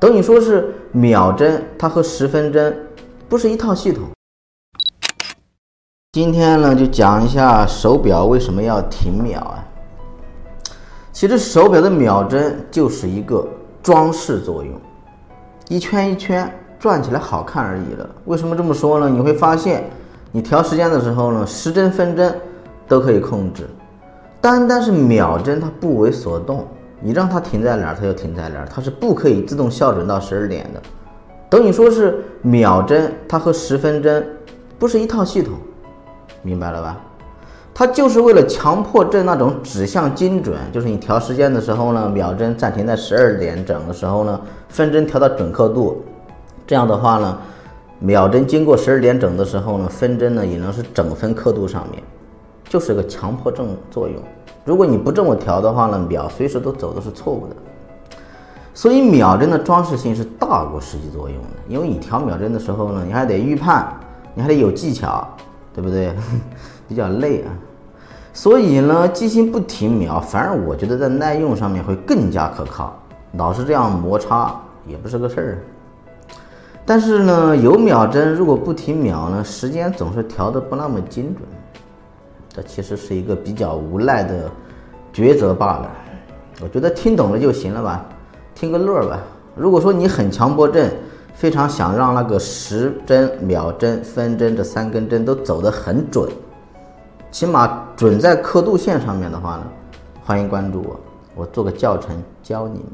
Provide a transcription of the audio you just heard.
等于说是秒针，它和十分针不是一套系统。今天呢，就讲一下手表为什么要停秒啊？其实手表的秒针就是一个装饰作用，一圈一圈转起来好看而已了。为什么这么说呢？你会发现，你调时间的时候呢，时针、分针都可以控制，单单是秒针它不为所动，你让它停在哪儿，它就停在哪儿，它是不可以自动校准到十二点的。等于说是秒针，它和十分针不是一套系统。明白了吧？它就是为了强迫症那种指向精准，就是你调时间的时候呢，秒针暂停在十二点整的时候呢，分针调到准刻度，这样的话呢，秒针经过十二点整的时候呢，分针呢也能是整分刻度上面，就是个强迫症作用。如果你不这么调的话呢，秒随时都走的是错误的。所以秒针的装饰性是大过实际作用的，因为你调秒针的时候呢，你还得预判，你还得有技巧。对不对？比较累啊，所以呢，机芯不停秒，反而我觉得在耐用上面会更加可靠。老是这样摩擦也不是个事儿。但是呢，有秒针如果不停秒呢，时间总是调的不那么精准。这其实是一个比较无奈的抉择罢了。我觉得听懂了就行了吧，听个乐儿吧。如果说你很强迫症。非常想让那个时针、秒针、分针这三根针都走得很准，起码准在刻度线上面的话呢，欢迎关注我，我做个教程教你们。